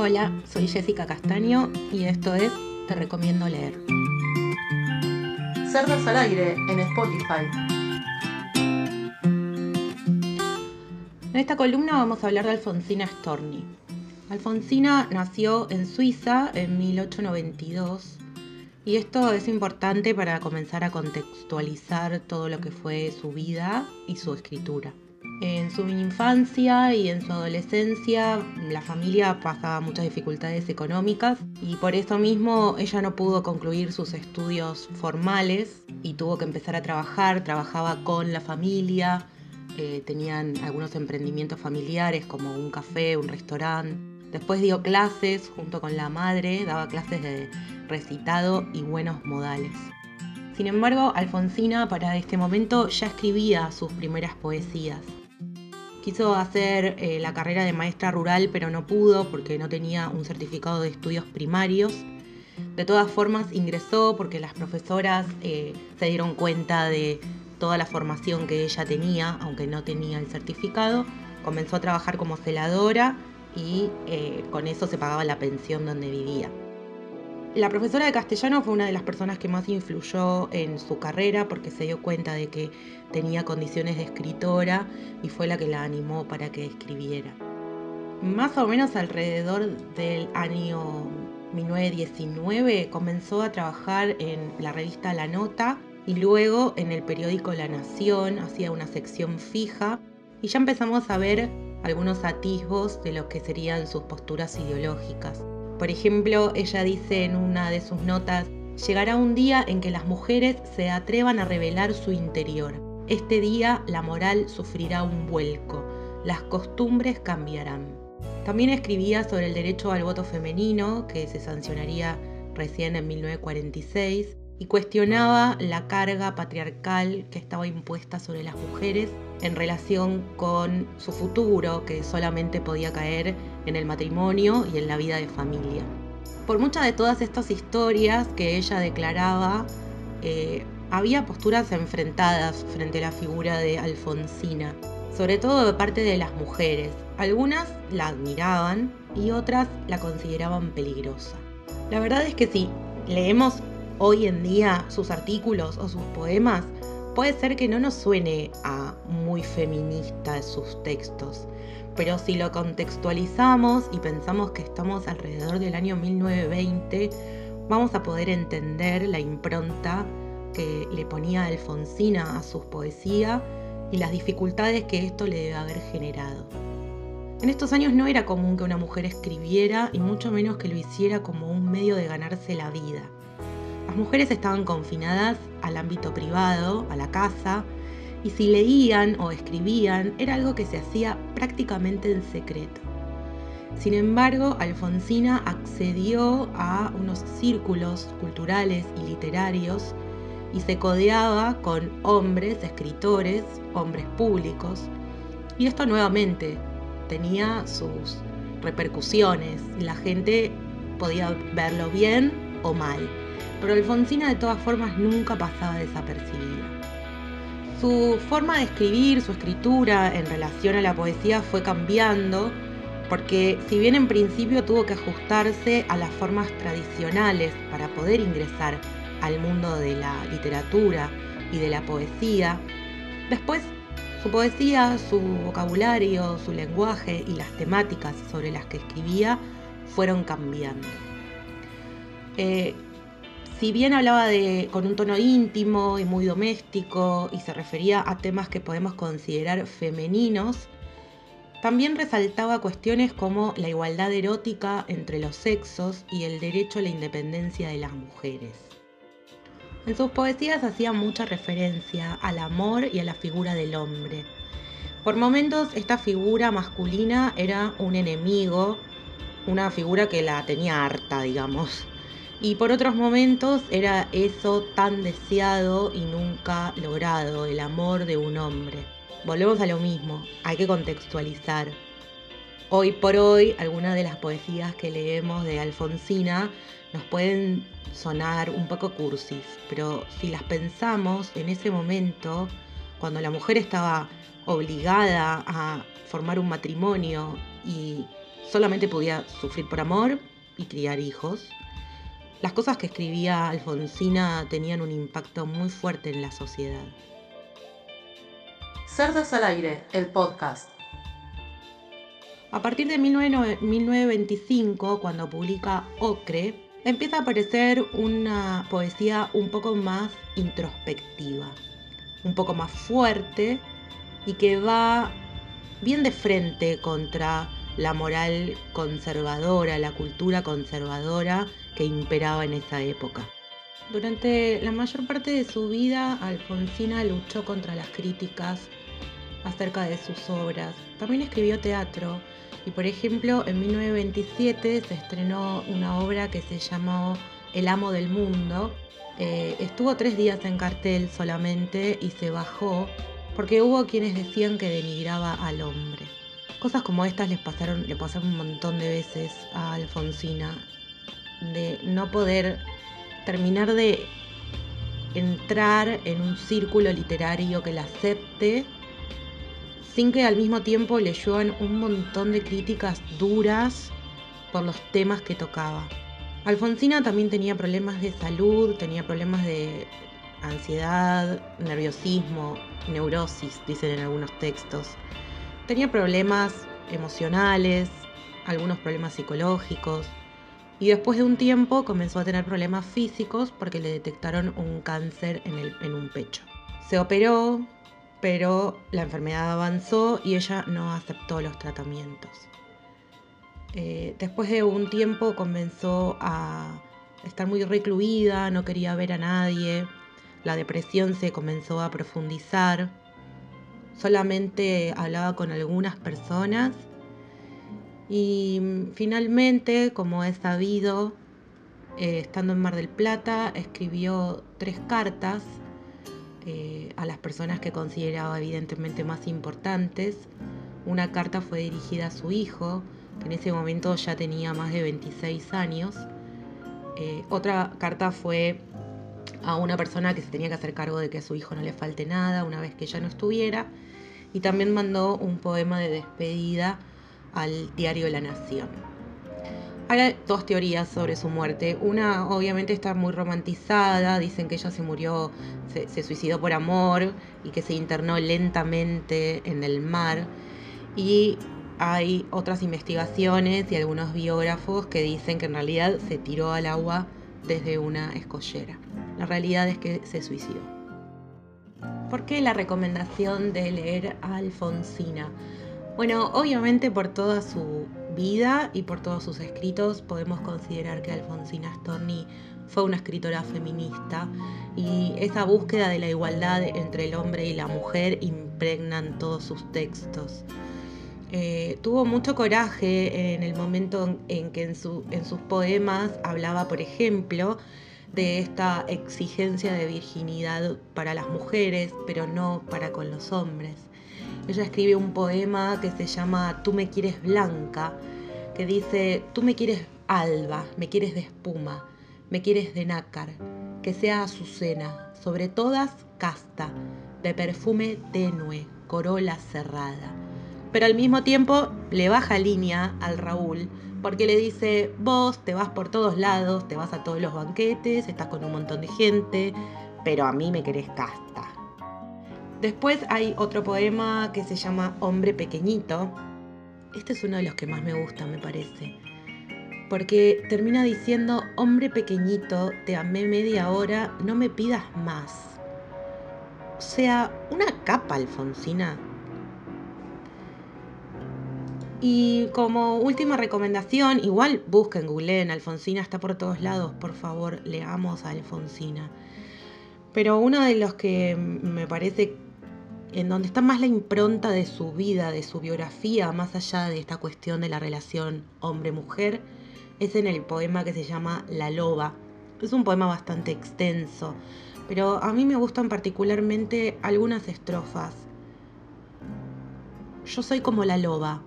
Hola, soy Jessica Castaño y esto es Te Recomiendo Leer. Cerdas al aire en Spotify. En esta columna vamos a hablar de Alfonsina Storni. Alfonsina nació en Suiza en 1892 y esto es importante para comenzar a contextualizar todo lo que fue su vida y su escritura. En su infancia y en su adolescencia la familia pasaba muchas dificultades económicas y por eso mismo ella no pudo concluir sus estudios formales y tuvo que empezar a trabajar, trabajaba con la familia, eh, tenían algunos emprendimientos familiares como un café, un restaurante. Después dio clases junto con la madre, daba clases de recitado y buenos modales. Sin embargo, Alfonsina para este momento ya escribía sus primeras poesías. Quiso hacer eh, la carrera de maestra rural, pero no pudo porque no tenía un certificado de estudios primarios. De todas formas, ingresó porque las profesoras eh, se dieron cuenta de toda la formación que ella tenía, aunque no tenía el certificado. Comenzó a trabajar como celadora y eh, con eso se pagaba la pensión donde vivía. La profesora de castellano fue una de las personas que más influyó en su carrera porque se dio cuenta de que tenía condiciones de escritora y fue la que la animó para que escribiera. Más o menos alrededor del año 1919 comenzó a trabajar en la revista La Nota y luego en el periódico La Nación, hacía una sección fija y ya empezamos a ver algunos atisbos de lo que serían sus posturas ideológicas. Por ejemplo, ella dice en una de sus notas, llegará un día en que las mujeres se atrevan a revelar su interior. Este día la moral sufrirá un vuelco, las costumbres cambiarán. También escribía sobre el derecho al voto femenino, que se sancionaría recién en 1946, y cuestionaba la carga patriarcal que estaba impuesta sobre las mujeres en relación con su futuro, que solamente podía caer en el matrimonio y en la vida de familia. Por muchas de todas estas historias que ella declaraba, eh, había posturas enfrentadas frente a la figura de Alfonsina, sobre todo de parte de las mujeres. Algunas la admiraban y otras la consideraban peligrosa. La verdad es que sí, leemos hoy en día sus artículos o sus poemas, puede ser que no nos suene a muy feminista sus textos, pero si lo contextualizamos y pensamos que estamos alrededor del año 1920, vamos a poder entender la impronta que le ponía Alfonsina a sus poesías y las dificultades que esto le debe haber generado. En estos años no era común que una mujer escribiera y mucho menos que lo hiciera como un medio de ganarse la vida. Las mujeres estaban confinadas al ámbito privado, a la casa, y si leían o escribían era algo que se hacía prácticamente en secreto. Sin embargo, Alfonsina accedió a unos círculos culturales y literarios y se codeaba con hombres, escritores, hombres públicos, y esto nuevamente tenía sus repercusiones. La gente podía verlo bien o mal pero Alfonsina de todas formas nunca pasaba desapercibida. Su forma de escribir, su escritura en relación a la poesía fue cambiando, porque si bien en principio tuvo que ajustarse a las formas tradicionales para poder ingresar al mundo de la literatura y de la poesía, después su poesía, su vocabulario, su lenguaje y las temáticas sobre las que escribía fueron cambiando. Eh, si bien hablaba de, con un tono íntimo y muy doméstico y se refería a temas que podemos considerar femeninos, también resaltaba cuestiones como la igualdad erótica entre los sexos y el derecho a la independencia de las mujeres. En sus poesías hacía mucha referencia al amor y a la figura del hombre. Por momentos esta figura masculina era un enemigo, una figura que la tenía harta, digamos. Y por otros momentos era eso tan deseado y nunca logrado, el amor de un hombre. Volvemos a lo mismo, hay que contextualizar. Hoy por hoy, algunas de las poesías que leemos de Alfonsina nos pueden sonar un poco cursis, pero si las pensamos en ese momento, cuando la mujer estaba obligada a formar un matrimonio y solamente podía sufrir por amor y criar hijos. Las cosas que escribía Alfonsina tenían un impacto muy fuerte en la sociedad. Cerdas al aire, el podcast. A partir de 1925, cuando publica Ocre, empieza a aparecer una poesía un poco más introspectiva, un poco más fuerte y que va bien de frente contra la moral conservadora, la cultura conservadora que imperaba en esa época. Durante la mayor parte de su vida, Alfonsina luchó contra las críticas acerca de sus obras. También escribió teatro y, por ejemplo, en 1927 se estrenó una obra que se llamó El amo del mundo. Eh, estuvo tres días en cartel solamente y se bajó porque hubo quienes decían que denigraba al hombre. Cosas como estas les pasaron, le pasaron un montón de veces a Alfonsina, de no poder terminar de entrar en un círculo literario que la acepte, sin que al mismo tiempo le lluevan un montón de críticas duras por los temas que tocaba. Alfonsina también tenía problemas de salud, tenía problemas de ansiedad, nerviosismo, neurosis, dicen en algunos textos. Tenía problemas emocionales, algunos problemas psicológicos y después de un tiempo comenzó a tener problemas físicos porque le detectaron un cáncer en, el, en un pecho. Se operó, pero la enfermedad avanzó y ella no aceptó los tratamientos. Eh, después de un tiempo comenzó a estar muy recluida, no quería ver a nadie, la depresión se comenzó a profundizar solamente hablaba con algunas personas y finalmente, como he sabido, eh, estando en Mar del Plata, escribió tres cartas eh, a las personas que consideraba evidentemente más importantes. Una carta fue dirigida a su hijo, que en ese momento ya tenía más de 26 años. Eh, otra carta fue a una persona que se tenía que hacer cargo de que a su hijo no le falte nada una vez que ya no estuviera y también mandó un poema de despedida al diario La Nación. Hay dos teorías sobre su muerte. Una obviamente está muy romantizada, dicen que ella se murió, se, se, suicidó por amor y que se internó lentamente en el mar. Y hay otras investigaciones y algunos biógrafos que dicen que en realidad se tiró al agua desde una escollera. La realidad es que se suicidó. ¿Por qué la recomendación de leer a Alfonsina? Bueno, obviamente por toda su vida y por todos sus escritos podemos considerar que Alfonsina Storni fue una escritora feminista y esa búsqueda de la igualdad entre el hombre y la mujer impregnan todos sus textos. Eh, tuvo mucho coraje en el momento en que en, en sus poemas hablaba, por ejemplo, de esta exigencia de virginidad para las mujeres, pero no para con los hombres. Ella escribe un poema que se llama Tú me quieres blanca, que dice, tú me quieres alba, me quieres de espuma, me quieres de nácar, que sea azucena, sobre todas casta, de perfume tenue, corola cerrada. Pero al mismo tiempo le baja línea al Raúl porque le dice, vos te vas por todos lados, te vas a todos los banquetes, estás con un montón de gente, pero a mí me querés casta. Después hay otro poema que se llama Hombre Pequeñito. Este es uno de los que más me gusta, me parece. Porque termina diciendo, hombre pequeñito, te amé media hora, no me pidas más. O sea, una capa, Alfonsina. Y como última recomendación, igual busquen, googleen, Alfonsina está por todos lados, por favor, leamos a Alfonsina. Pero uno de los que me parece en donde está más la impronta de su vida, de su biografía, más allá de esta cuestión de la relación hombre-mujer, es en el poema que se llama La Loba. Es un poema bastante extenso, pero a mí me gustan particularmente algunas estrofas. Yo soy como la loba,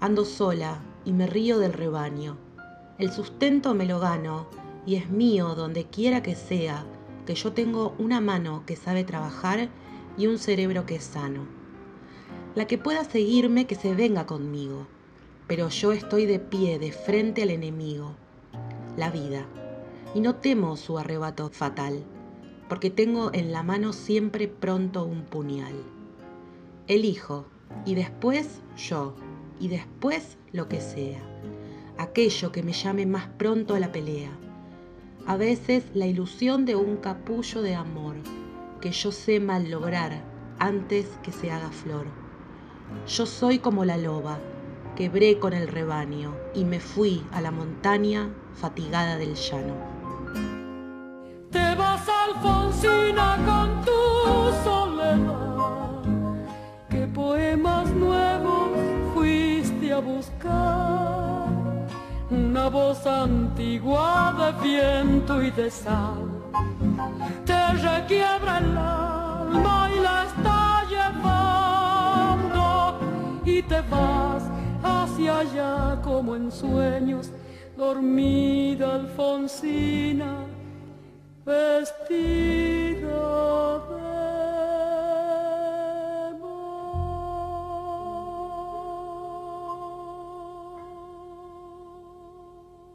Ando sola y me río del rebaño. El sustento me lo gano y es mío donde quiera que sea, que yo tengo una mano que sabe trabajar y un cerebro que es sano. La que pueda seguirme, que se venga conmigo. pero yo estoy de pie de frente al enemigo, la vida, y no temo su arrebato fatal, porque tengo en la mano siempre pronto un puñal. Elijo, y después yo, y después lo que sea, aquello que me llame más pronto a la pelea. A veces la ilusión de un capullo de amor que yo sé mal lograr antes que se haga flor. Yo soy como la loba, quebré con el rebaño y me fui a la montaña fatigada del llano. Te vas, Alfonsina, con tu soledad. ¿Qué poemas nuevos fuiste a buscar? Una voz antigua de viento y de sal te requiebra el alma y la está llevando. Y te vas hacia allá como en sueños, dormida Alfonsina, vestida de